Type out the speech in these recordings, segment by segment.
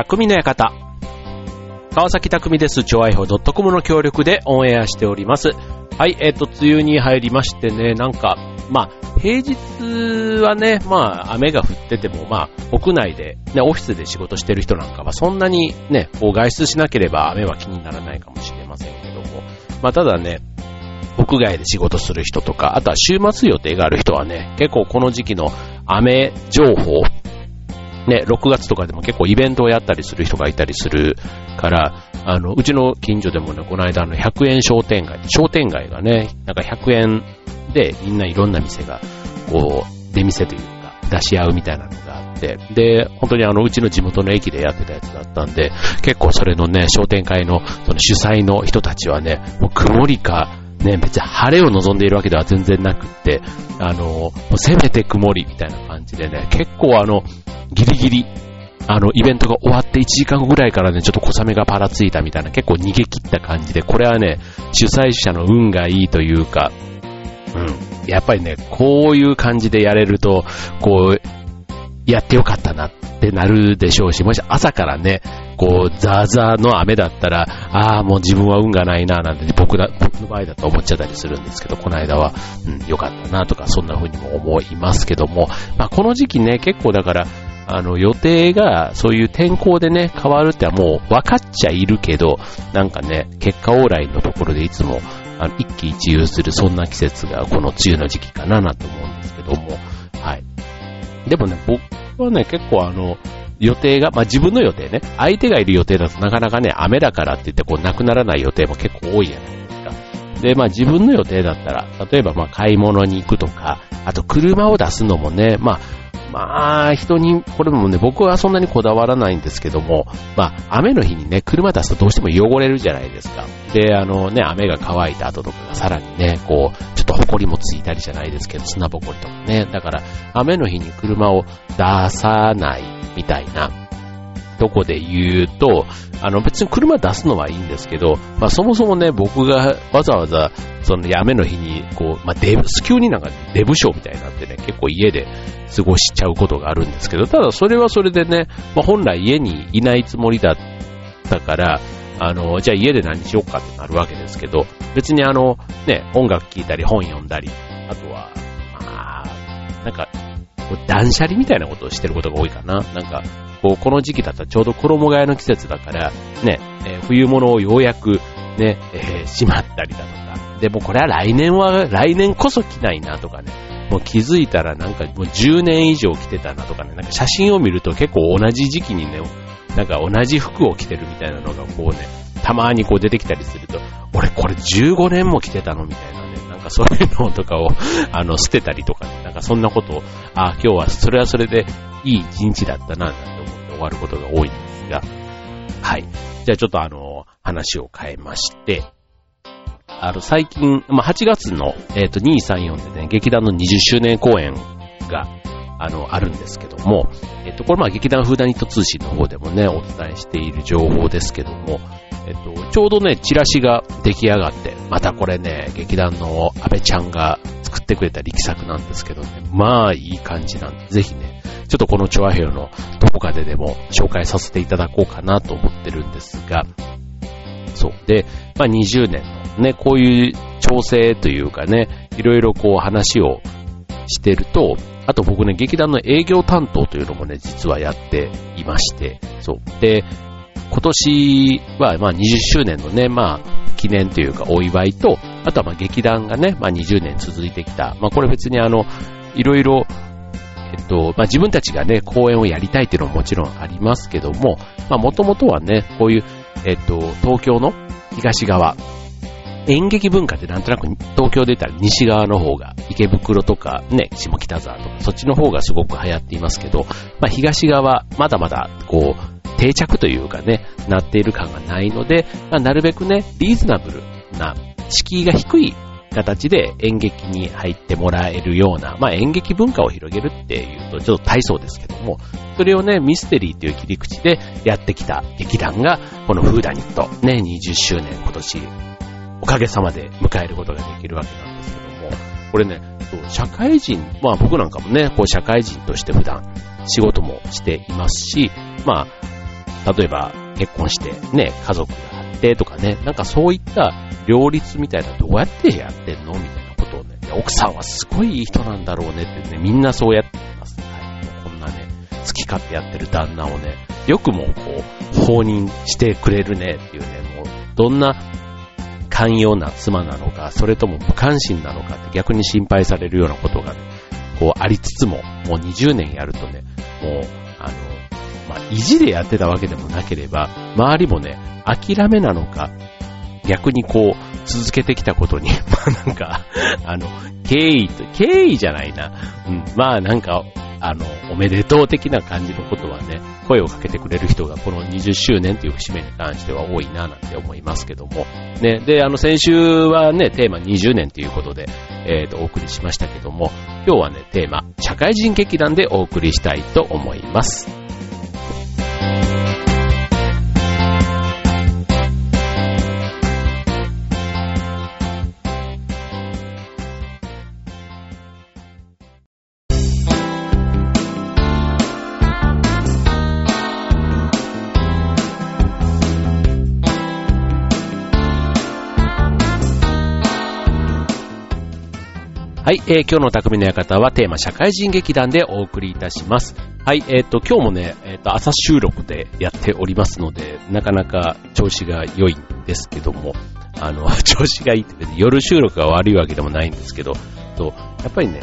匠の館。川崎匠です。超愛報 .com の協力でオンエアしております。はい、えっ、ー、と、梅雨に入りましてね、なんか、まあ、平日はね、まあ、雨が降ってても、まあ、屋内で、ね、オフィスで仕事してる人なんかは、そんなにね、こう外出しなければ雨は気にならないかもしれませんけども、まあ、ただね、屋外で仕事する人とか、あとは週末予定がある人はね、結構この時期の雨情報、ね、6月とかでも結構イベントをやったりする人がいたりするから、あの、うちの近所でもね、この間の100円商店街、商店街がね、なんか100円でみんないろんな店が、こう、出店というか、出し合うみたいなのがあって、で、本当にあの、うちの地元の駅でやってたやつだったんで、結構それのね、商店会のその主催の人たちはね、もう曇りか、ね、別に晴れを望んでいるわけでは全然なくって、あの、せめて曇りみたいな感じでね、結構あの、ギリギリ、あの、イベントが終わって1時間後ぐらいからね、ちょっと小雨がパラついたみたいな、結構逃げ切った感じで、これはね、主催者の運がいいというか、うん。やっぱりね、こういう感じでやれると、こう、やってよかったなってなるでしょうし、もし朝からね、こう、ザーザーの雨だったら、ああ、もう自分は運がないな、なんてね僕だ、僕の場合だと思っちゃったりするんですけど、この間は、うん、よかったなとか、そんな風にも思いますけども、まあこの時期ね、結構だから、あの、予定がそういう天候でね、変わるってはもう分かっちゃいるけど、なんかね、結果往来のところでいつも、あの、一喜一憂するそんな季節がこの梅雨の時期かななと思うんですけども、はい。でもね、僕はね、結構あの、予定が、まあ、自分の予定ね、相手がいる予定だとなかなかね、雨だからって言ってこう、なくならない予定も結構多いじゃないで。まあ、自分の予定だったら、例えばまあ、買い物に行くとか、あと車を出すのもね、まあ、まあ、人に、これもね、僕はそんなにこだわらないんですけども、まあ、雨の日にね、車出すとどうしても汚れるじゃないですか。で、あのね、雨が乾いた後とかがさらにね、こう、ちょっと埃もついたりじゃないですけど、砂ぼこりとかね。だから、雨の日に車を出さないみたいなとこで言うと、あの別に車出すのはいいんですけど、まあそもそもね、僕がわざわざ、その雨の日に、こう、まあデブ、急になんかデブショーみたいになってね、結構家で過ごしちゃうことがあるんですけど、ただそれはそれでね、まあ本来家にいないつもりだったから、あの、じゃあ家で何しようかってなるわけですけど、別にあの、ね、音楽聴いたり本読んだり、あとは、まあ、なんか、断捨離みたいなことをしてることが多いかな。なんか、こう、この時期だったらちょうど衣替えの季節だから、ね、えー、冬物をようやくね、えー、しまったりだとか。でもこれは来年は、来年こそ着ないなとかね。もう気づいたらなんかもう10年以上着てたなとかね。なんか写真を見ると結構同じ時期にね、なんか同じ服を着てるみたいなのがこうね、たまにこう出てきたりすると、俺これ15年も着てたのみたいな、なんかそういうのとかを、あの、捨てたりとかね、なんかそんなことを、あ、今日はそれはそれでいい一日だったな、なんて思って終わることが多いんですが、はい。じゃあちょっとあの、話を変えまして、あの、最近、まあ、8月の、えっ、ー、と、234でね、劇団の20周年公演が、あの、あるんですけども、えっ、ー、と、これまあ、劇団フーダニット通信の方でもね、お伝えしている情報ですけども、えっ、と、ちょうどね、チラシが出来上がって、またこれね、劇団の安倍ちゃんが作ってくれた力作なんですけどね、まあ、いい感じなんで、ぜひね、ちょっとこのチョアヘヨのどこかででも紹介させていただこうかなと思ってるんですが、そう。で、まあ20年のね、こういう調整というかね、いろいろこう話をしてると、あと僕ね、劇団の営業担当というのもね、実はやっていまして、そう。で、今年はまあ20周年のね、まあ記念というかお祝いと、あとはまあ劇団がね、まあ20年続いてきた。まあこれ別にあの、いろいろえっと、まあ、自分たちがね、公演をやりたいっていうのももちろんありますけども、まあ、もともとはね、こういう、えっと、東京の東側、演劇文化ってなんとなく東京で言ったら西側の方が、池袋とかね、下北沢とか、そっちの方がすごく流行っていますけど、まあ、東側、まだまだ、こう、定着というかね、なっている感がないので、まあ、なるべくね、リーズナブルな、敷居が低い形で演劇に入ってもらえるような、まあ演劇文化を広げるっていうとちょっと大層ですけども、それをね、ミステリーという切り口でやってきた劇団が、このフーダニット、ね、20周年今年、おかげさまで迎えることができるわけなんですけども、これね、社会人、まあ僕なんかもね、こう社会人として普段仕事もしていますし、まあ、例えば結婚してね、家族があってとかね、なんかそういった両立みたいなどうやってやってんのみたいなことをね、奥さんはすごいいい人なんだろうねってね、みんなそうやってます。はい。こんなね、好き勝手やってる旦那をね、よくもこう、放任してくれるねっていうね、もう、どんな寛容な妻なのか、それとも無関心なのかって逆に心配されるようなことが、ね、こうありつつも、もう20年やるとね、もう、まあ、意地でやってたわけでもなければ、周りもね、諦めなのか、逆にこう、続けてきたことに、まあなんか、あの、敬意と、敬意じゃないな。うん、まあなんか、あの、おめでとう的な感じのことはね、声をかけてくれる人がこの20周年という節目に関しては多いななんて思いますけども。ね、で、あの、先週はね、テーマ20年ということで、えっ、ー、と、お送りしましたけども、今日はね、テーマ、社会人劇団でお送りしたいと思います。Thank you. はい、えー、今日の匠の館はテーマ社会人劇団でお送りいたします。はい、えっ、ー、と、今日もね、えっ、ー、と、朝収録でやっておりますので、なかなか調子が良いんですけども、あの、調子がいいって夜収録が悪いわけでもないんですけど、と、やっぱりね、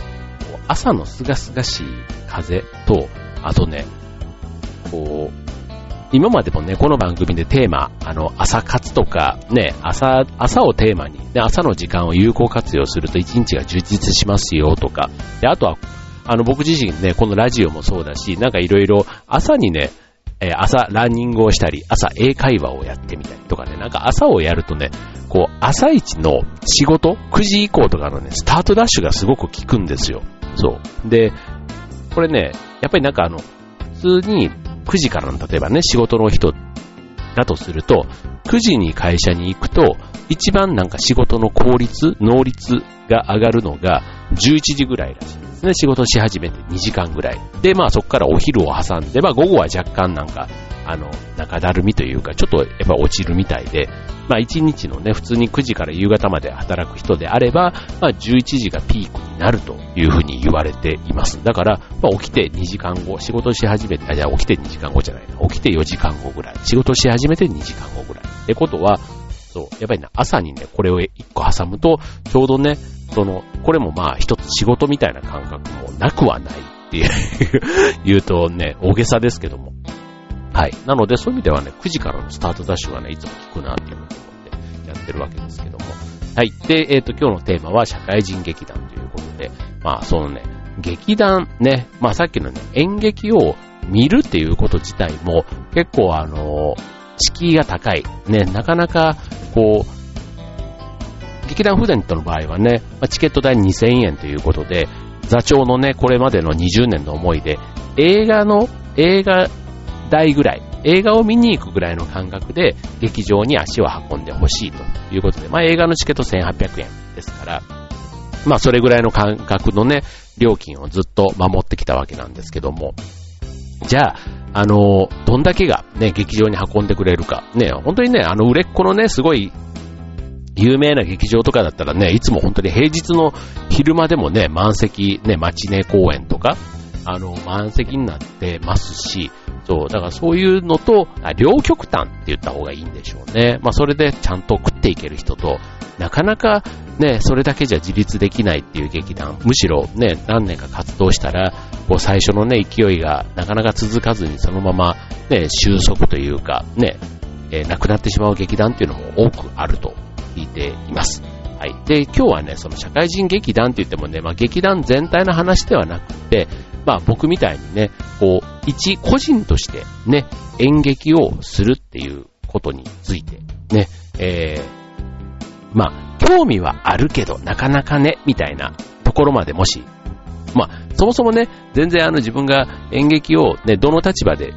朝のすがすがしい風と、あとね、こう、今までもね、この番組でテーマ、あの、朝活とか、ね、朝、朝をテーマに、ね、朝の時間を有効活用すると一日が充実しますよとか、で、あとは、あの、僕自身ね、このラジオもそうだし、なんかいろいろ朝にね、えー、朝ランニングをしたり、朝英会話をやってみたりとかね、なんか朝をやるとね、こう、朝一の仕事、9時以降とかのね、スタートダッシュがすごく効くんですよ。そう。で、これね、やっぱりなんかあの、普通に9時からの例えばね、仕事の人だとすると、9時に会社に行くと、一番なんか仕事の効率、能率が上がるのが11時ぐらいらしいですね。仕事し始めて2時間ぐらい。で、まあそこからお昼を挟んで、まあ午後は若干なんかあの、中だるみというか、ちょっとやっぱ落ちるみたいで、まあ1日のね、普通に9時から夕方まで働く人であれば、まあ11時がピークになるというふうに言われています。だから、まあ起きて2時間後、仕事し始めて、あ、じゃあ起きて2時間後じゃないな、起きて4時間後ぐらい、仕事し始めて2時間後ぐらい。ってことは、そう、やっぱりね、朝にね、これを1個挟むと、ちょうどね、その、これもまあ一つ仕事みたいな感覚もなくはないっていう 言うとね、大げさですけども、はい。なので、そういう意味ではね、9時からのスタートダッシュがね、いつも効くなって思ってやってるわけですけども。はい。で、えっ、ー、と、今日のテーマは社会人劇団ということで、まあ、そのね、劇団ね、まあさっきのね、演劇を見るっていうこと自体も結構あの、敷居が高い。ね、なかなか、こう、劇団フーデントの場合はね、チケット代2000円ということで、座長のね、これまでの20年の思いで、映画の、映画台ぐらい、映画を見に行くぐらいの感覚で劇場に足を運んでほしいということで、まあ映画のチケット1800円ですから、まあそれぐらいの感覚のね、料金をずっと守ってきたわけなんですけども、じゃあ、あの、どんだけがね、劇場に運んでくれるか。ね、本当にね、あの売れっ子のね、すごい有名な劇場とかだったらね、いつも本当に平日の昼間でもね、満席、ね、マチネ公演とか、あの、満席になってますし、そう、だからそういうのと、両極端って言った方がいいんでしょうね。まあそれでちゃんと食っていける人と、なかなかね、それだけじゃ自立できないっていう劇団、むしろね、何年か活動したら、こう最初のね、勢いがなかなか続かずにそのままね、収束というか、ね、えー、なくなってしまう劇団っていうのも多くあると聞いています。はい。で、今日はね、その社会人劇団って言ってもね、まあ劇団全体の話ではなくて、まあ僕みたいにね、こう、一個人としてね、演劇をするっていうことについて、ね、えー、まあ、興味はあるけど、なかなかね、みたいなところまでもしまあ、そもそもね、全然あの自分が演劇をね、どの立場で、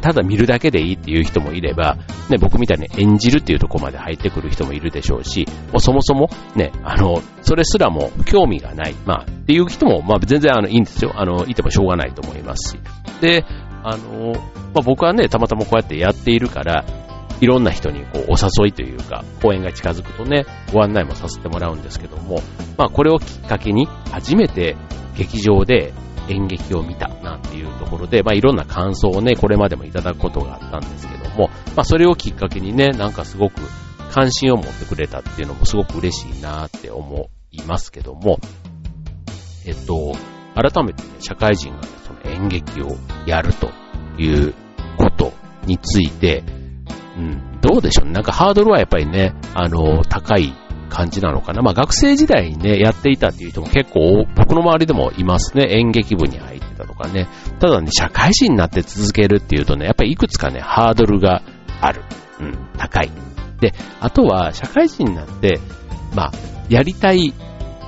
ただ見るだけでいいっていう人もいれば、ね、僕みたいに演じるっていうところまで入ってくる人もいるでしょうし、もうそもそもね、あの、それすらも興味がない、まあ、っていう人も、まあ全然あの、いいんですよ。あの、いてもしょうがないと思いますし。で、あの、まあ、僕はね、たまたまこうやってやっているから、いろんな人にこうお誘いというか、公演が近づくとね、ご案内もさせてもらうんですけども、まあこれをきっかけに初めて劇場で演劇を見たなんていうところで、まあいろんな感想をね、これまでもいただくことがあったんですけども、まあそれをきっかけにね、なんかすごく関心を持ってくれたっていうのもすごく嬉しいなって思いますけども、えっと、改めてね、社会人が、ね、その演劇をやるということについて、うん、どうでしょうね。なんかハードルはやっぱりね、あの、高い感じなのかな。まあ学生時代にね、やっていたっていう人も結構僕の周りでもいますね。演劇部に入ってたとかね。ただね、社会人になって続けるっていうとね、やっぱりいくつかね、ハードルがある。うん、高い。で、あとは社会人になって、まあ、やりたい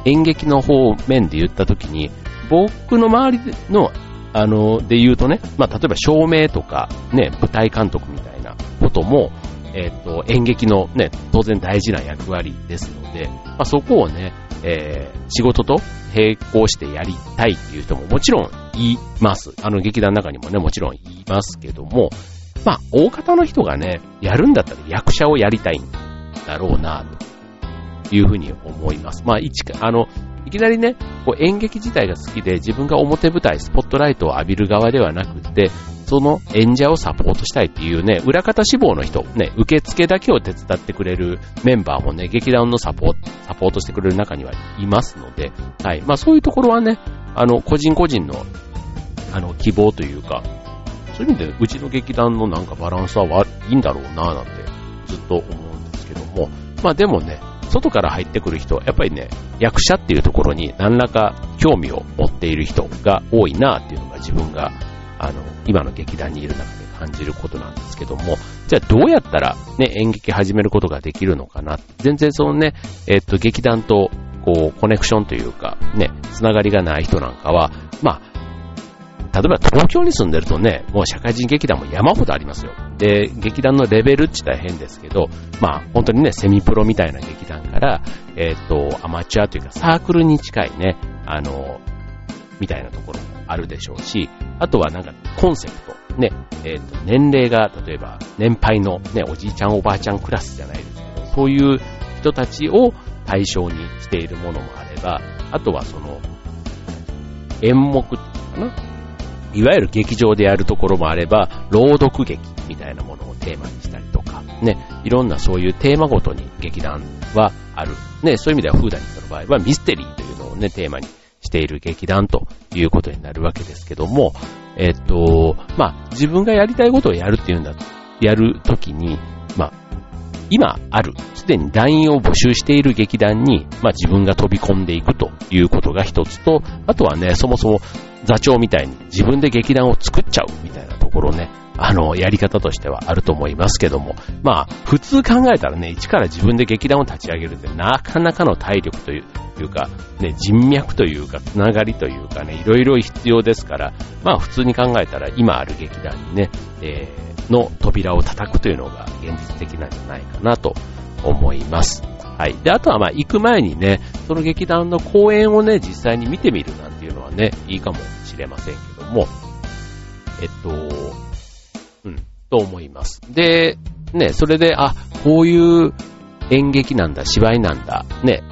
演劇の方面で言ったときに、僕の周りの、あの、で言うとね、まあ、例えば照明とか、ね、舞台監督みたいなことも、えっ、と、演劇のね、当然大事な役割ですので、まあ、そこをね、えー、仕事と並行してやりたいっていう人ももちろんいます。あの劇団の中にもね、もちろんいますけども、まあ、大方の人がね、やるんだったら役者をやりたいんだろうな、というふうに思います。まあ、一、あの、いきなりね、こう演劇自体が好きで自分が表舞台、スポットライトを浴びる側ではなくて、その演者をサポートしたいっていうね、裏方志望の人、ね、受付だけを手伝ってくれるメンバーもね、劇団のサポート、サポートしてくれる中にはいますので、はい。まあそういうところはね、あの、個人個人の、あの、希望というか、そういう意味で、うちの劇団のなんかバランスはいいんだろうななんてずっと思うんですけども、まあでもね、外から入ってくる人、やっぱりね、役者っていうところに何らか興味を持っている人が多いなっていうのが自分があの、今の劇団にいる中で感じることなんですけども、じゃあどうやったらね、演劇始めることができるのかな？全然そのね、えっと、劇団とこう、コネクションというか、ね、つながりがない人なんかは、まあ、例えば東京に住んでるとね、もう社会人劇団も山ほどありますよ。で、劇団のレベルって言ったら変ですけど、まあ本当にね、セミプロみたいな劇団から、えっ、と、アマチュアというかサークルに近いね、あの、みたいなところもあるでしょうし、あとはなんかコンセプト、ね、えっ、ー、と、年齢が例えば年配のね、おじいちゃんおばあちゃんクラスじゃないですけど、そういう人たちを対象にしているものもあれば、あとはその、演目かな、いわゆる劇場でやるところもあれば、朗読劇みたいなものをテーマにしたりとか、ね、いろんなそういうテーマごとに劇団はある。ね、そういう意味ではフーダニットの場合はミステリーというのをね、テーマにしている劇団ということになるわけですけども、えっと、まあ、自分がやりたいことをやるっていうんだ、やるときに、まあ、今ある、すでに団員を募集している劇団に、まあ自分が飛び込んでいくということが一つと、あとはね、そもそも座長みたいに自分で劇団を作っちゃうみたいなところね、あの、やり方としてはあると思いますけども、まあ、普通考えたらね、一から自分で劇団を立ち上げるってなかなかの体力というか、ね、人脈というか、つながりというかね、いろいろ必要ですから、まあ普通に考えたら今ある劇団にね、えー、の扉を叩くというのが現実的なんじゃないかなと思います。はい。で、あとはまあ行く前にね、その劇団の公演をね、実際に見てみるなんていうのはね、いいかもしれませんけども、えっと、うん、と思います。で、ね、それで、あ、こういう演劇なんだ、芝居なんだ、ね、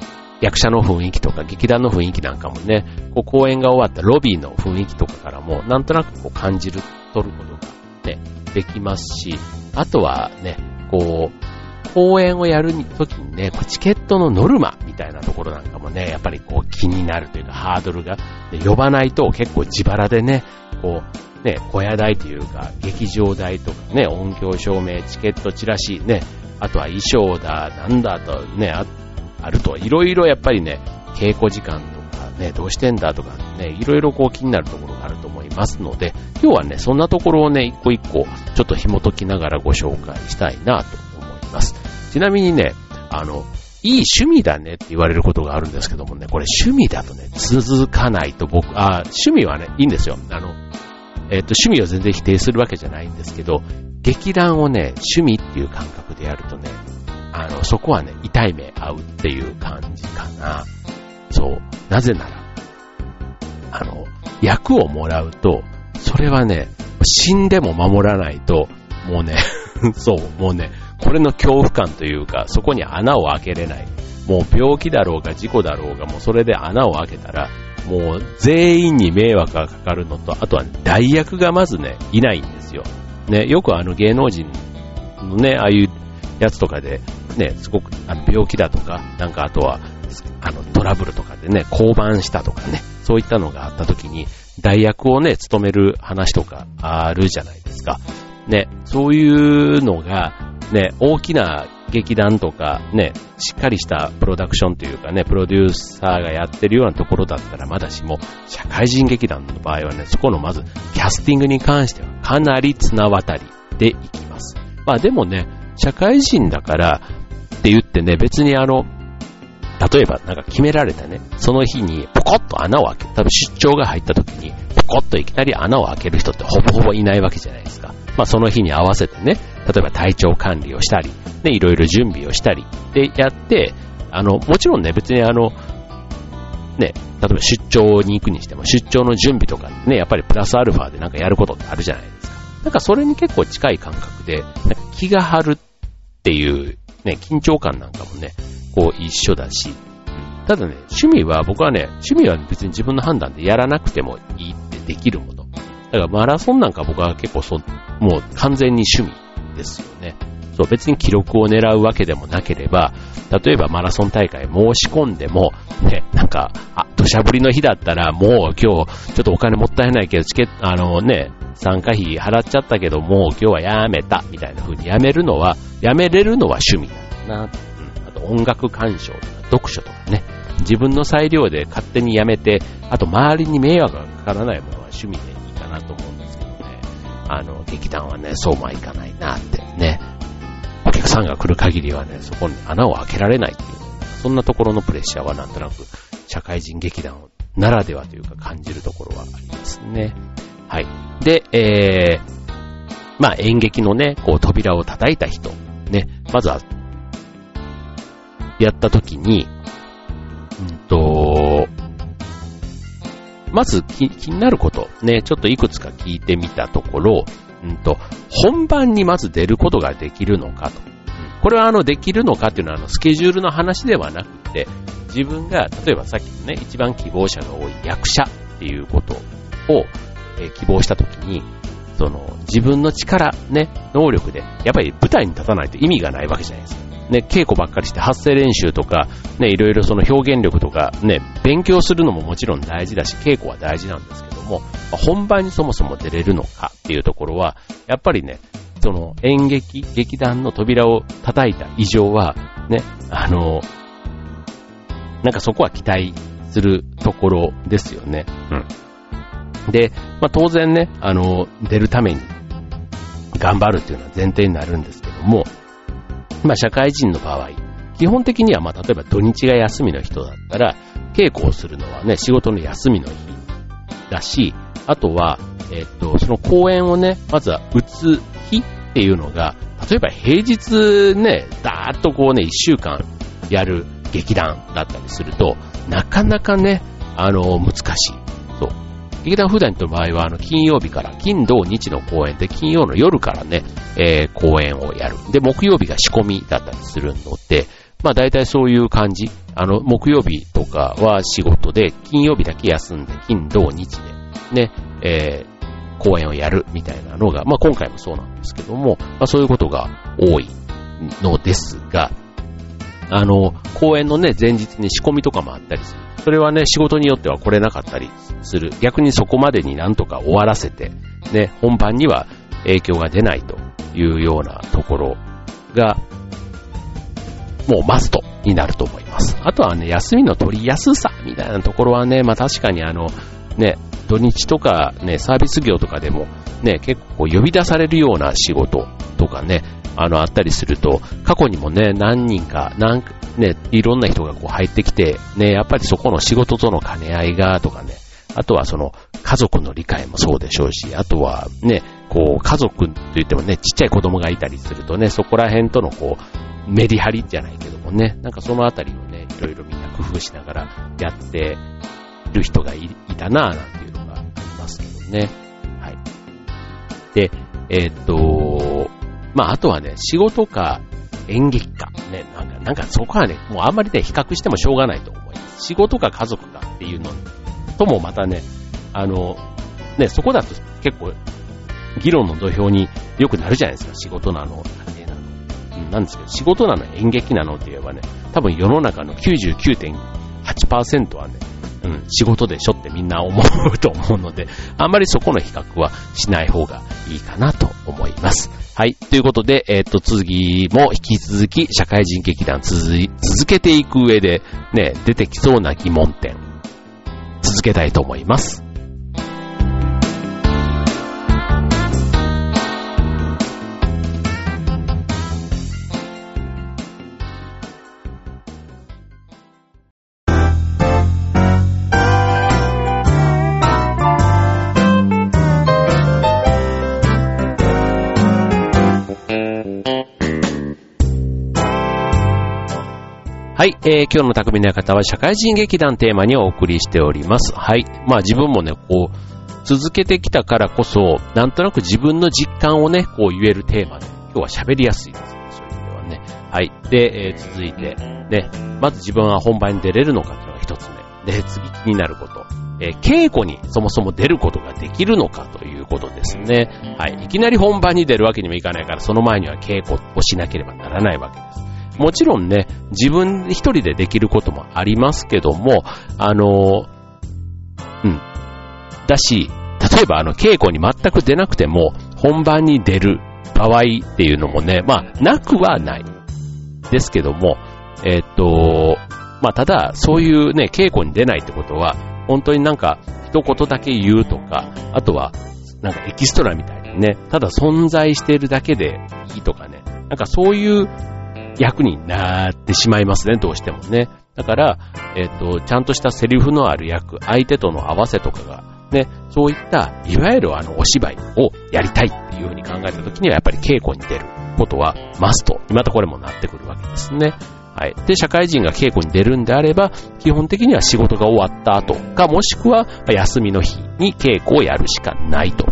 役者の雰囲気とか劇団の雰囲気なんかもね、こう公演が終わったロビーの雰囲気とかからも、なんとなくこう感じる、取ることがね、できますし、あとはね、こう、公演をやるときにね、チケットのノルマみたいなところなんかもね、やっぱりこう気になるというかハードルが、呼ばないと結構自腹でね、こう、ね、小屋代というか、劇場代とかね、音響照明、チケット、チラシ、ね、あとは衣装だ、なんだとね、ああると、いろいろやっぱりね、稽古時間とかね、どうしてんだとかね、いろいろこう気になるところがあると思いますので、今日はね、そんなところをね、一個一個、ちょっと紐解きながらご紹介したいなと思います。ちなみにね、あの、いい趣味だねって言われることがあるんですけどもね、これ趣味だとね、続かないと僕、あ、趣味はね、いいんですよ。あの、えっ、と、趣味を全然否定するわけじゃないんですけど、劇団をね、趣味っていう感覚でやるとね、あの、そこはね、痛い目合うっていう感じかな。そう。なぜなら、あの、役をもらうと、それはね、死んでも守らないと、もうね、そう、もうね、これの恐怖感というか、そこに穴を開けれない。もう病気だろうが事故だろうが、もうそれで穴を開けたら、もう全員に迷惑がかかるのと、あとは代役がまずね、いないんですよ。ね、よくあの芸能人のね、ああいうやつとかで、ね、すごくあの病気だとか、なんかあとは、あのトラブルとかでね、降板したとかね、そういったのがあった時に、代役をね、務める話とかあるじゃないですか。ね、そういうのが、ね、大きな劇団とか、ね、しっかりしたプロダクションというかね、プロデューサーがやってるようなところだったらまだしも、社会人劇団の場合はね、そこのまず、キャスティングに関してはかなり綱渡りでいきます。まあでもね、社会人だからって言ってね、別にあの、例えばなんか決められたね、その日にポコッと穴を開け、多分出張が入った時にポコッといきなり穴を開ける人ってほぼほぼいないわけじゃないですか。まあその日に合わせてね、例えば体調管理をしたり、ね、いろいろ準備をしたりでやって、あの、もちろんね、別にあの、ね、例えば出張に行くにしても、出張の準備とかね、やっぱりプラスアルファでなんかやることってあるじゃないですか。なんかそれに結構近い感覚で、気が張るっていうね、緊張感なんかもね、こう一緒だし、ただね、趣味は僕はね、趣味は別に自分の判断でやらなくてもいいってできるもの。だからマラソンなんか僕は結構そう、もう完全に趣味ですよね。そう、別に記録を狙うわけでもなければ、例えばマラソン大会申し込んでも、ね、なんか、あ、土砂降りの日だったらもう今日、ちょっとお金もったいないけど、チケット、あのね、参加費払っちゃったけど、もう今日はやめた、みたいな風にやめるのは、やめれるのは趣味だな。うん。あと音楽鑑賞とか、読書とかね。自分の裁量で勝手にやめて、あと周りに迷惑がかからないものは趣味でいいかなと思う。あの、劇団はね、そうもいかないなってね。お客さんが来る限りはね、そこに穴を開けられないっていう、そんなところのプレッシャーはなんとなく社会人劇団ならではというか感じるところはありますね。はい。で、えー、まあ演劇のね、こう扉を叩いた人、ね、まずは、やった時に、うんと、まず気になること、ね、ちょっといくつか聞いてみたところ、うんと、本番にまず出ることができるのかと。これはあの、できるのかっていうのはあの、スケジュールの話ではなくて、自分が、例えばさっきのね、一番希望者が多い役者っていうことを、え、希望したときに、その、自分の力、ね、能力で、やっぱり舞台に立たないと意味がないわけじゃないですか。ね、稽古ばっかりして発声練習とか、ね、いろいろその表現力とか、ね、勉強するのももちろん大事だし、稽古は大事なんですけども、本番にそもそも出れるのかっていうところは、やっぱりね、その演劇、劇団の扉を叩いた以上は、ね、あの、なんかそこは期待するところですよね。うん。で、まあ、当然ね、あの、出るために頑張るっていうのは前提になるんですけども、まあ、社会人の場合、基本的には、まあ、例えば土日が休みの人だったら、稽古をするのはね、仕事の休みの日だし、あとは、えっと、その公演をね、まずは打つ日っていうのが、例えば平日ね、だーっとこうね、一週間やる劇団だったりすると、なかなかね、あの、難しい。劇団フーダニットの場合は、あの、金曜日から、金土日の公演で、金曜の夜からね、えー、公演をやる。で、木曜日が仕込みだったりするので、まあ大体そういう感じ。あの、木曜日とかは仕事で、金曜日だけ休んで、金土日で、ね、えー、公演をやるみたいなのが、まあ今回もそうなんですけども、まあそういうことが多いのですが、あの、公演のね、前日に仕込みとかもあったりする。それはね、仕事によっては来れなかったりする。逆にそこまでになんとか終わらせて、ね、本番には影響が出ないというようなところが、もうマストになると思います。あとはね、休みの取りやすさみたいなところはね、まあ確かにあの、ね、土日とかね、サービス業とかでもね、結構呼び出されるような仕事とかね、あの、あったりすると、過去にもね、何人か、なんね、いろんな人がこう入ってきて、ね、やっぱりそこの仕事との兼ね合いが、とかね、あとはその家族の理解もそうでしょうし、あとはね、こう家族って言ってもね、ちっちゃい子供がいたりするとね、そこら辺とのこう、メリハリじゃないけどもね、なんかそのあたりをね、いろいろみんな工夫しながらやってる人がいたなぁなんていうのがありますけどね。はい。で、えっ、と、まあ、あとはね、仕事か演劇か、ね、なんか、なんかそこはね、もうあんまりね、比較してもしょうがないと思います。仕事か家族かっていうのともまたね、あの、ね、そこだと結構、議論の土俵によくなるじゃないですか。仕事なの、家庭なの。うん、なんですけど、仕事なの、演劇なのって言えばね、多分世の中の99.8%はね、うん、仕事でしょってみんな思うと思うので、あんまりそこの比較はしない方がいいかなと思います。はい。ということで、えっ、と、次も引き続き社会人劇団続続けていく上で、ね、出てきそうな疑問点、続けたいと思います。はい、えー、今日の匠の館は社会人劇団テーマにお送りしております。はい。まあ自分もね、こう、続けてきたからこそ、なんとなく自分の実感をね、こう言えるテーマで、今日は喋りやすいです。そういう意味ではね。はい。で、えー、続いて、ね、まず自分は本番に出れるのかというのが一つ目。で、次気になること。えー、稽古にそもそも出ることができるのかということですね。はい。いきなり本番に出るわけにもいかないから、その前には稽古をしなければならないわけで。もちろんね、自分一人でできることもありますけども、あの、うん。だし、例えばあの、稽古に全く出なくても、本番に出る場合っていうのもね、まあ、なくはない。ですけども、えっと、まあ、ただ、そういうね、稽古に出ないってことは、本当になんか、一言だけ言うとか、あとは、なんかエキストラみたいにね、ただ存在しているだけでいいとかね、なんかそういう役になってしまいますね、どうしてもね。だから、えっ、ー、と、ちゃんとしたセリフのある役、相手との合わせとかが、ね、そういった、いわゆるあの、お芝居をやりたいっていうふうに考えたときには、やっぱり稽古に出ることはマスト。またこれもなってくるわけですね。はい。で、社会人が稽古に出るんであれば、基本的には仕事が終わった後か、もしくは休みの日に稽古をやるしかないと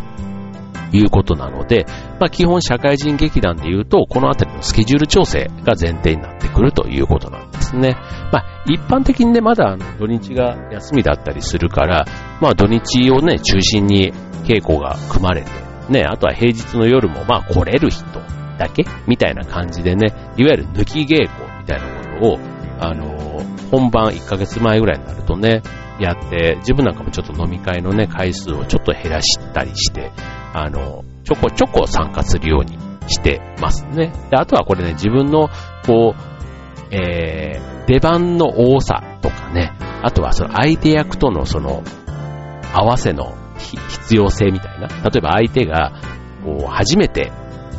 いうことなので、まあ、基本社会人劇団で言うと、このあたりのスケジュール調整が前提になってくるということなんですね。まあ、一般的にね、まだあの土日が休みだったりするから、まあ、土日をね、中心に稽古が組まれて、ね、あとは平日の夜もまあ来れる人だけみたいな感じでね、いわゆる抜き稽古みたいなことを、あの本番1ヶ月前ぐらいになるとね、やって、自分なんかもちょっと飲み会のね、回数をちょっと減らしたりして、あの、ちょこちょこ参加するようにしてますね。で、あとはこれね、自分の、こう、えー、出番の多さとかね、あとはその相手役とのその、合わせの必要性みたいな。例えば相手が、こう、初めて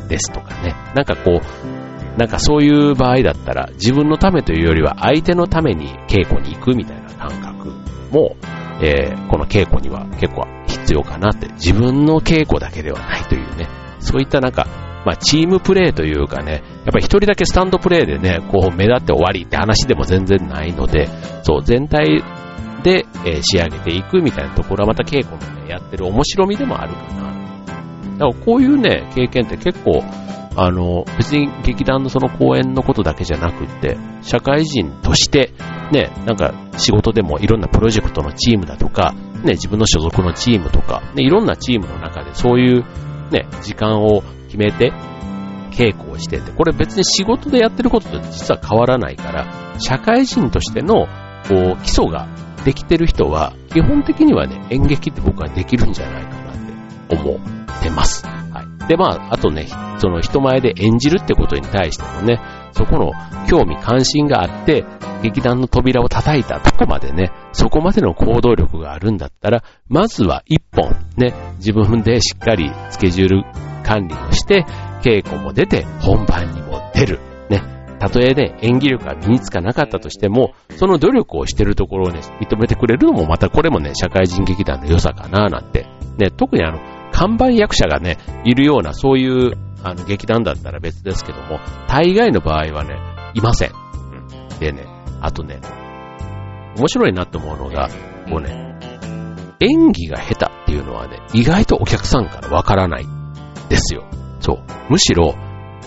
ですとかね。なんかこう、なんかそういう場合だったら、自分のためというよりは相手のために稽古に行くみたいな感覚も、えー、この稽古には結構必要かなって、自分の稽古だけではないというね、そういったなんか、まあ、チームプレーというかね、やっぱり一人だけスタンドプレーでね、こう目立って終わりって話でも全然ないので、そう、全体で、えー、仕上げていくみたいなところはまた稽古のね、やってる面白みでもあるかな。だからこういうね、経験って結構、あの、別に劇団のその公演のことだけじゃなくって、社会人として、ね、なんか仕事でもいろんなプロジェクトのチームだとか、ね、自分の所属のチームとか、ね、いろんなチームの中でそういうね、時間を決めて稽古をしてて、これ別に仕事でやってることと実は変わらないから、社会人としてのこう基礎ができてる人は、基本的にはね、演劇って僕はできるんじゃないかなって思ってます。はい。で、まあ、あとね、その人前で演じるってことに対してもね、そこの興味関心があって、劇団の扉を叩いたとこまでね、そこまでの行動力があるんだったら、まずは一本ね、自分でしっかりスケジュール管理をして、稽古も出て、本番にも出る。ね。たとえね、演技力が身につかなかったとしても、その努力をしてるところをね、認めてくれるのもまたこれもね、社会人劇団の良さかななんて。ね、特にあの、看板役者がね、いるような、そういう、あの、劇団だったら別ですけども、大概の場合はね、いません。うん。でね、あとね、面白いなって思うのが、こうね、演技が下手っていうのはね、意外とお客さんからわからないですよ。そう。むしろ、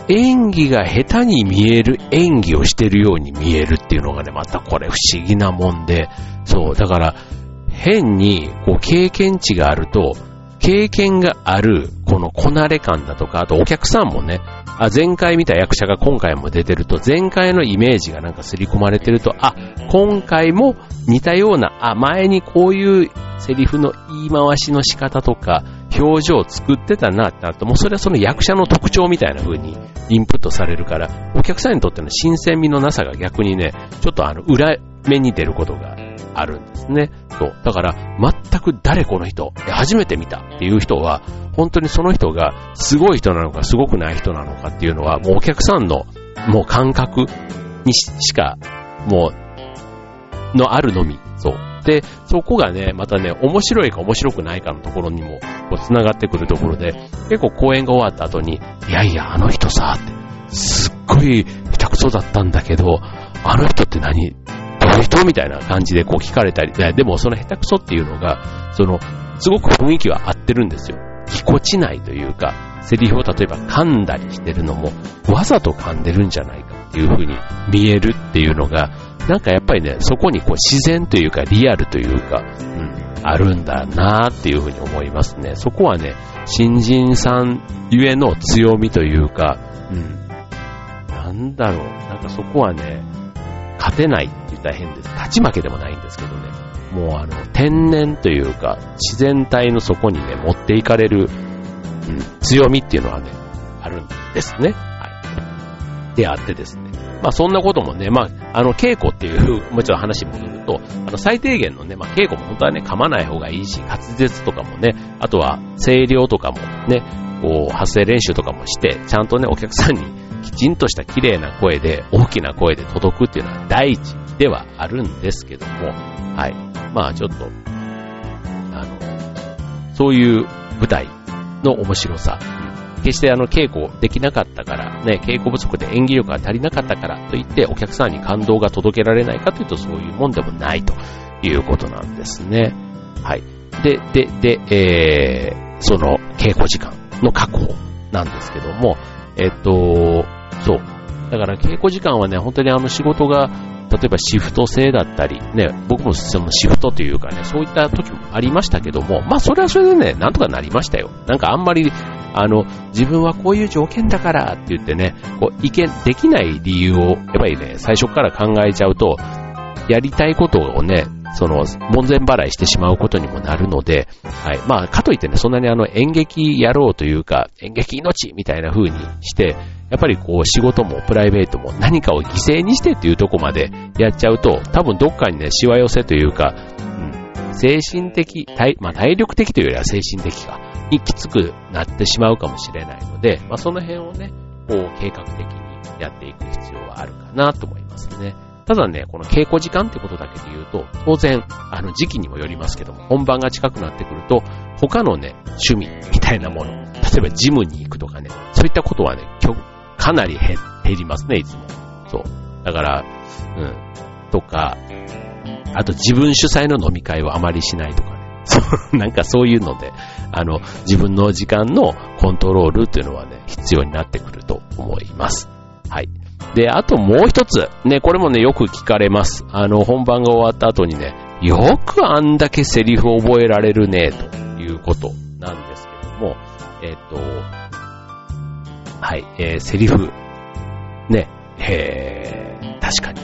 演技が下手に見える演技をしてるように見えるっていうのがね、またこれ不思議なもんで、そう、だから、変に、こう、経験値があると、経験がある、このこなれ感だとか、あとお客さんもね、あ、前回見た役者が今回も出てると、前回のイメージがなんか刷り込まれてると、あ、今回も似たような、あ、前にこういうセリフの言い回しの仕方とか、表情を作ってたなってなると、もうそれはその役者の特徴みたいな風にインプットされるから、お客さんにとっての新鮮味のなさが逆にね、ちょっとあの、裏目に出ることがあるんですね。そう。だから、全く誰この人、初めて見たっていう人は、本当にその人がすごい人なのかすごくない人なのかっていうのは、もうお客さんの、もう感覚にしか、もう、のあるのみ。そう。で、そこがね、またね、面白いか面白くないかのところにも、こう、繋がってくるところで、結構公演が終わった後に、いやいや、あの人さ、って、すっごい下手くそだったんだけど、あの人って何どういう人みたいな感じでこう聞かれたり、でもその下手くそっていうのが、その、すごく雰囲気は合ってるんですよ。ぎこちないというか、セリフを例えば噛んだりしてるのも、わざと噛んでるんじゃないかっていう風に見えるっていうのが、なんかやっぱりね、そこにこう自然というかリアルというか、うん、あるんだなっていうふうに思いますね。そこはね、新人さんゆえの強みというか、うん、なんだろう、なんかそこはね、勝てないって言ったら変です。勝ち負けでもないんですけどね。もうあの、天然というか、自然体の底にね、持っていかれる、うん、強みっていうのはね、あるんですね。はい。であってですね。まあそんなこともね、まあ、あの、稽古っていう、もうちょっと話戻ると、あの、最低限のね、まあ稽古も本当はね、噛まない方がいいし、滑舌とかもね、あとは声量とかもね、こう、発声練習とかもして、ちゃんとね、お客さんにきちんとした綺麗な声で、大きな声で届くっていうのは第一ではあるんですけども、はい。まあちょっと、あの、そういう舞台の面白さ、決してあの稽古できなかったからね、稽古不足で演技力が足りなかったからといってお客さんに感動が届けられないかというとそういうもんでもないということなんですね。はい。で、で、で、えー、その稽古時間の確保なんですけども、えっと、そう。だから稽古時間はね、本当にあの仕事が例えばシフト制だったり、ね、僕もそのシフトというかね、そういった時もありましたけども、まあそれはそれでね、なんとかなりましたよ。なんかあんまり、あの、自分はこういう条件だからって言ってね、こう、意見できない理由を、やっぱりね、最初から考えちゃうと、やりたいことをね、その、門前払いしてしまうことにもなるので、はい。まあ、かといってね、そんなにあの、演劇やろうというか、演劇命みたいな風にして、やっぱりこう仕事もプライベートも何かを犠牲にしてっていうとこまでやっちゃうと、多分どっかにね、しわ寄せというか、うん、精神的、体、まあ体力的というよりは精神的か、にきつくなってしまうかもしれないので、まあその辺をね、こう計画的にやっていく必要はあるかなと思いますね。ただね、この稽古時間ってことだけで言うと、当然、あの時期にもよりますけども、本番が近くなってくると、他のね、趣味みたいなもの、例えばジムに行くとかね、そういったことはね、かなり減りますね、いつも。そう。だから、うん。とか、あと自分主催の飲み会をあまりしないとかね。そう、なんかそういうので、あの、自分の時間のコントロールっていうのはね、必要になってくると思います。はい。で、あともう一つ、ね、これもね、よく聞かれます。あの、本番が終わった後にね、よくあんだけセリフ覚えられるね、ということなんですけども、えっ、と、はい、えー、セリフ、ね、えー、確かに、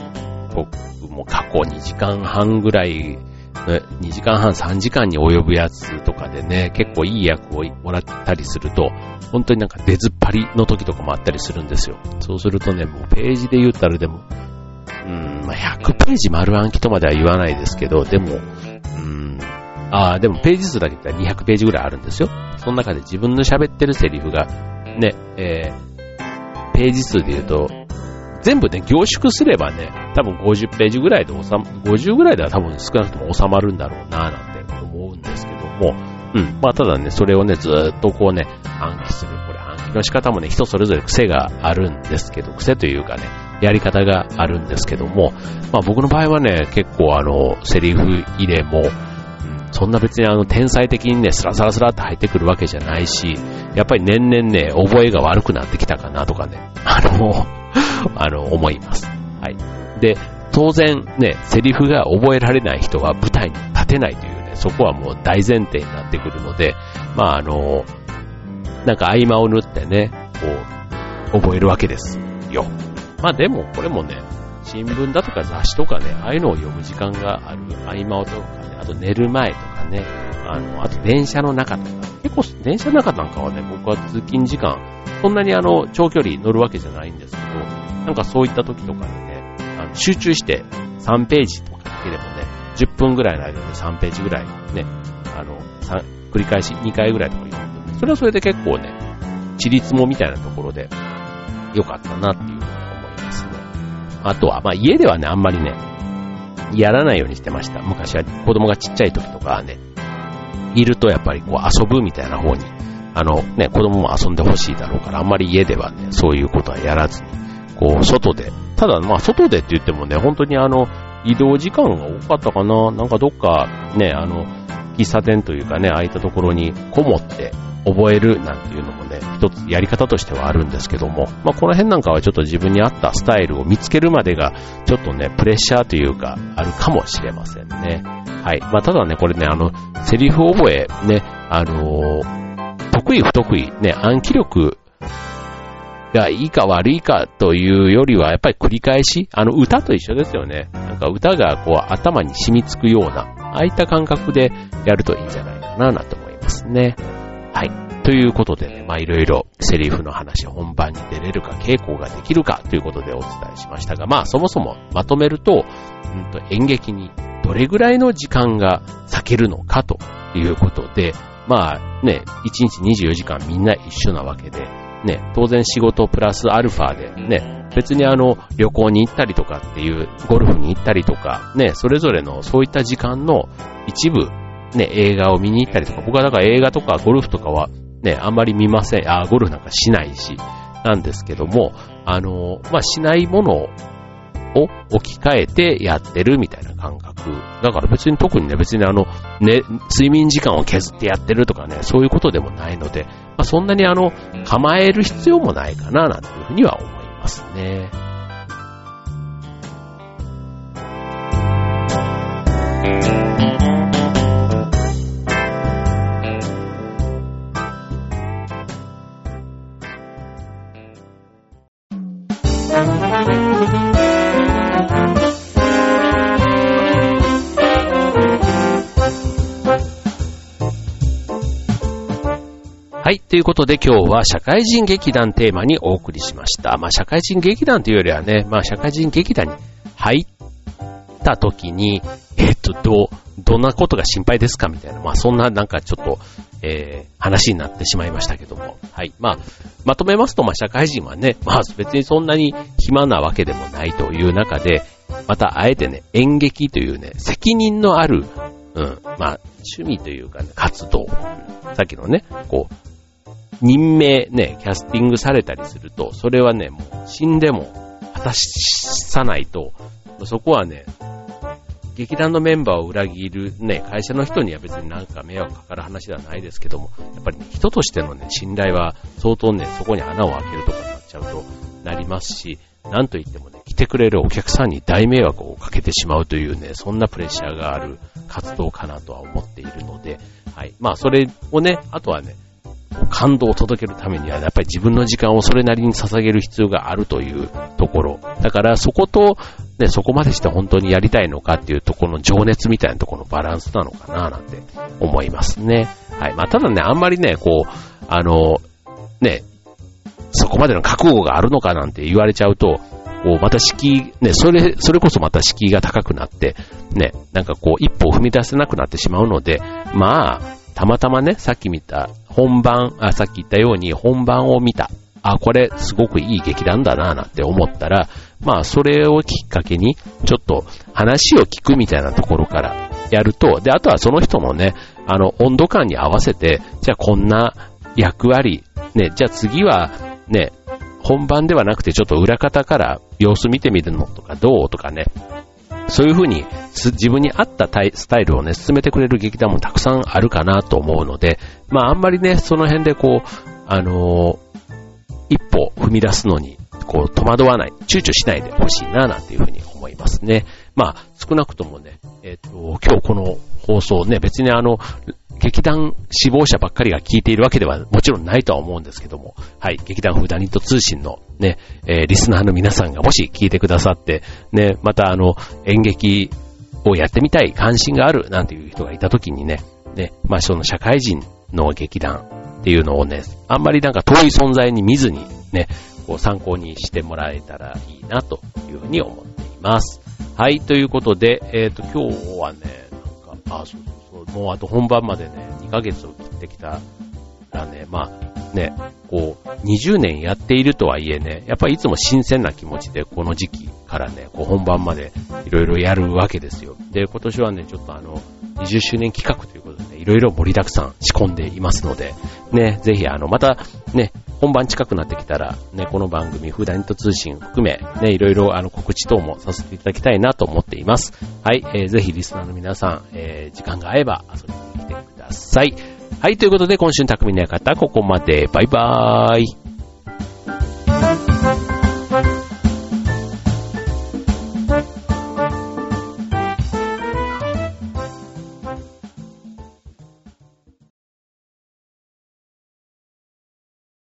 僕も過去2時間半ぐらい、2時間半3時間に及ぶやつとかでね、結構いい役をもらったりすると、本当になんか出ずっぱりの時とかもあったりするんですよ。そうするとね、もうページで言ったらでも、うん、まあ、100ページ丸暗記とまでは言わないですけど、でも、うん、ああ、でもページ数だけ言ったら200ページぐらいあるんですよ。その中で自分の喋ってるセリフがね、えー、ページ数で言うと、全部ね、凝縮すればね、多分50ページぐらいで収、50ぐらいでは多分少なくとも収まるんだろうな、なんて思うんですけども、うん。まあ、ただね、それをね、ずっとこうね、暗記する。これ暗記の仕方もね、人それぞれ癖があるんですけど、癖というかね、やり方があるんですけども、まあ僕の場合はね、結構あの、セリフ入れも、そんな別にあの天才的にね、スラスラスラって入ってくるわけじゃないし、やっぱり年々ね、覚えが悪くなってきたかなとかね、あの、あの、思います。はい。で、当然ね、セリフが覚えられない人は舞台に立てないというね、そこはもう大前提になってくるので、まああの、なんか合間を縫ってね、こう、覚えるわけですよ。まあでも、これもね、新聞だとか雑誌とかね、ああいうのを読む時間がある合間をと、あと寝る前とかね、あの、あと電車の中とか、結構電車の中なんかはね、僕は通勤時間、そんなにあの、長距離乗るわけじゃないんですけど、なんかそういった時とかにね、あの集中して3ページとかだけでもね、10分ぐらいの間で3ページぐらいね、あの、繰り返し2回ぐらいとか読むと、それはそれで結構ね、地立もみたいなところで良かったなっていうふうに思いますね。あとは、まあ家ではね、あんまりね、やらないようにしてました。昔は子供がちっちゃい時とかね、いるとやっぱりこう遊ぶみたいな方に、あのね、子供も遊んでほしいだろうから、あんまり家ではね、そういうことはやらずに、こう、外で、ただまあ外でって言ってもね、本当にあの、移動時間が多かったかななんかどっかね、あの、喫茶店というかね、空いたところにこもって覚えるなんていうのもね、一つやり方としてはあるんですけども、まあこの辺なんかはちょっと自分に合ったスタイルを見つけるまでが、ちょっとね、プレッシャーというか、あるかもしれませんね。はい。まあただね、これね、あの、セリフ覚え、ね、あのー、得意不得意、ね、暗記力がいいか悪いかというよりは、やっぱり繰り返し、あの歌と一緒ですよね。なんか歌がこう頭に染みつくような、ああいった感覚でやるといいんじゃないかな、なんて思いますね。はい。ということでね、まいろいろセリフの話、本番に出れるか、稽古ができるかということでお伝えしましたが、まあそもそもまとめると、うんと演劇にどれぐらいの時間が割けるのかということで、まあね、1日24時間みんな一緒なわけで、ね、当然仕事プラスアルファでね、別にあの、旅行に行ったりとかっていう、ゴルフに行ったりとか、ね、それぞれのそういった時間の一部、ね、映画を見に行ったりとか、僕はだから映画とかゴルフとかはね、あんまり見ません。あ、ゴルフなんかしないし、なんですけども、あの、まあ、しないものを置き換えてやってるみたいな感覚。だから別に特にね、別にあの、ね、睡眠時間を削ってやってるとかね、そういうことでもないので、まあ、そんなにあの、構える必要もないかな、なんていうふうには思いますね。はい。いということで今日は社会人劇団テーマにお送りしました。まあ社会人劇団というよりはね、まあ社会人劇団に入った時に、えっと、どう、どんなことが心配ですかみたいな、まあそんななんかちょっと、えー、話になってしまいましたけども。はい。まあ、まとめますと、まあ社会人はね、まあ別にそんなに暇なわけでもないという中で、またあえてね、演劇というね、責任のある、うん、まあ趣味というかね、活動。さっきのね、こう、任命ね、キャスティングされたりすると、それはね、もう死んでも果たさないと、そこはね、劇団のメンバーを裏切るね、会社の人には別になんか迷惑かかる話ではないですけども、やっぱり、ね、人としてのね、信頼は相当ね、そこに穴を開けるとかになっちゃうとなりますし、なんといってもね、来てくれるお客さんに大迷惑をかけてしまうというね、そんなプレッシャーがある活動かなとは思っているので、はい。まあ、それをね、あとはね、感動を届けるためには、やっぱり自分の時間をそれなりに捧げる必要があるというところ。だからそこと、ね、そこまでして本当にやりたいのかっていうところの情熱みたいなところのバランスなのかななんて思いますね。はい。まあ、ただね、あんまりね、こう、あの、ね、そこまでの覚悟があるのかなんて言われちゃうと、こう、また敷居、ね、それ、それこそまた敷居が高くなって、ね、なんかこう、一歩を踏み出せなくなってしまうので、まあ、たまたまね、さっき見た本番、あ、さっき言ったように本番を見た。あ、これすごくいい劇団だなぁ、なんて思ったら、まあ、それをきっかけに、ちょっと話を聞くみたいなところからやると、で、あとはその人のね、あの、温度感に合わせて、じゃあこんな役割、ね、じゃあ次は、ね、本番ではなくてちょっと裏方から様子見てみるのとかどうとかね、そういうふうに自分に合ったスタイルをね、進めてくれる劇団もたくさんあるかなと思うので、まああんまりね、その辺でこう、あの、一歩踏み出すのに、こう戸惑わない、躊躇しないでほしいな、なんていうふうに思いますね。まあ少なくともね、えっ、ー、と、今日この放送ね、別にあの、劇団志望者ばっかりが聞いているわけではもちろんないとは思うんですけども、はい、劇団フーダニット通信のね、えー、リスナーの皆さんがもし聞いてくださって、ね、またあの、演劇をやってみたい、関心がある、なんていう人がいた時にね、ね、まあその社会人の劇団っていうのをね、あんまりなんか遠い存在に見ずにね、こう参考にしてもらえたらいいなというふうに思っています。はい、ということで、えっ、ー、と、今日はね、あ、そうそうそう、もうあと本番までね、2ヶ月を切ってきたらね、まあ、ね、こう、20年やっているとはいえね、やっぱりいつも新鮮な気持ちでこの時期からね、こう本番までいろいろやるわけですよ。で、今年はね、ちょっとあの、20周年企画ということでね、いろいろ盛りだくさん仕込んでいますので、ね、ぜひあの、またね、本番近くなってきたら、ね、この番組、フーダニット通信含め、ね、いろいろあの告知等もさせていただきたいなと思っています。はい、えー、ぜひリスナーの皆さん、えー、時間が合えば遊びに来てください。はい、ということで今週の匠の館、ここまで。バイバーイ。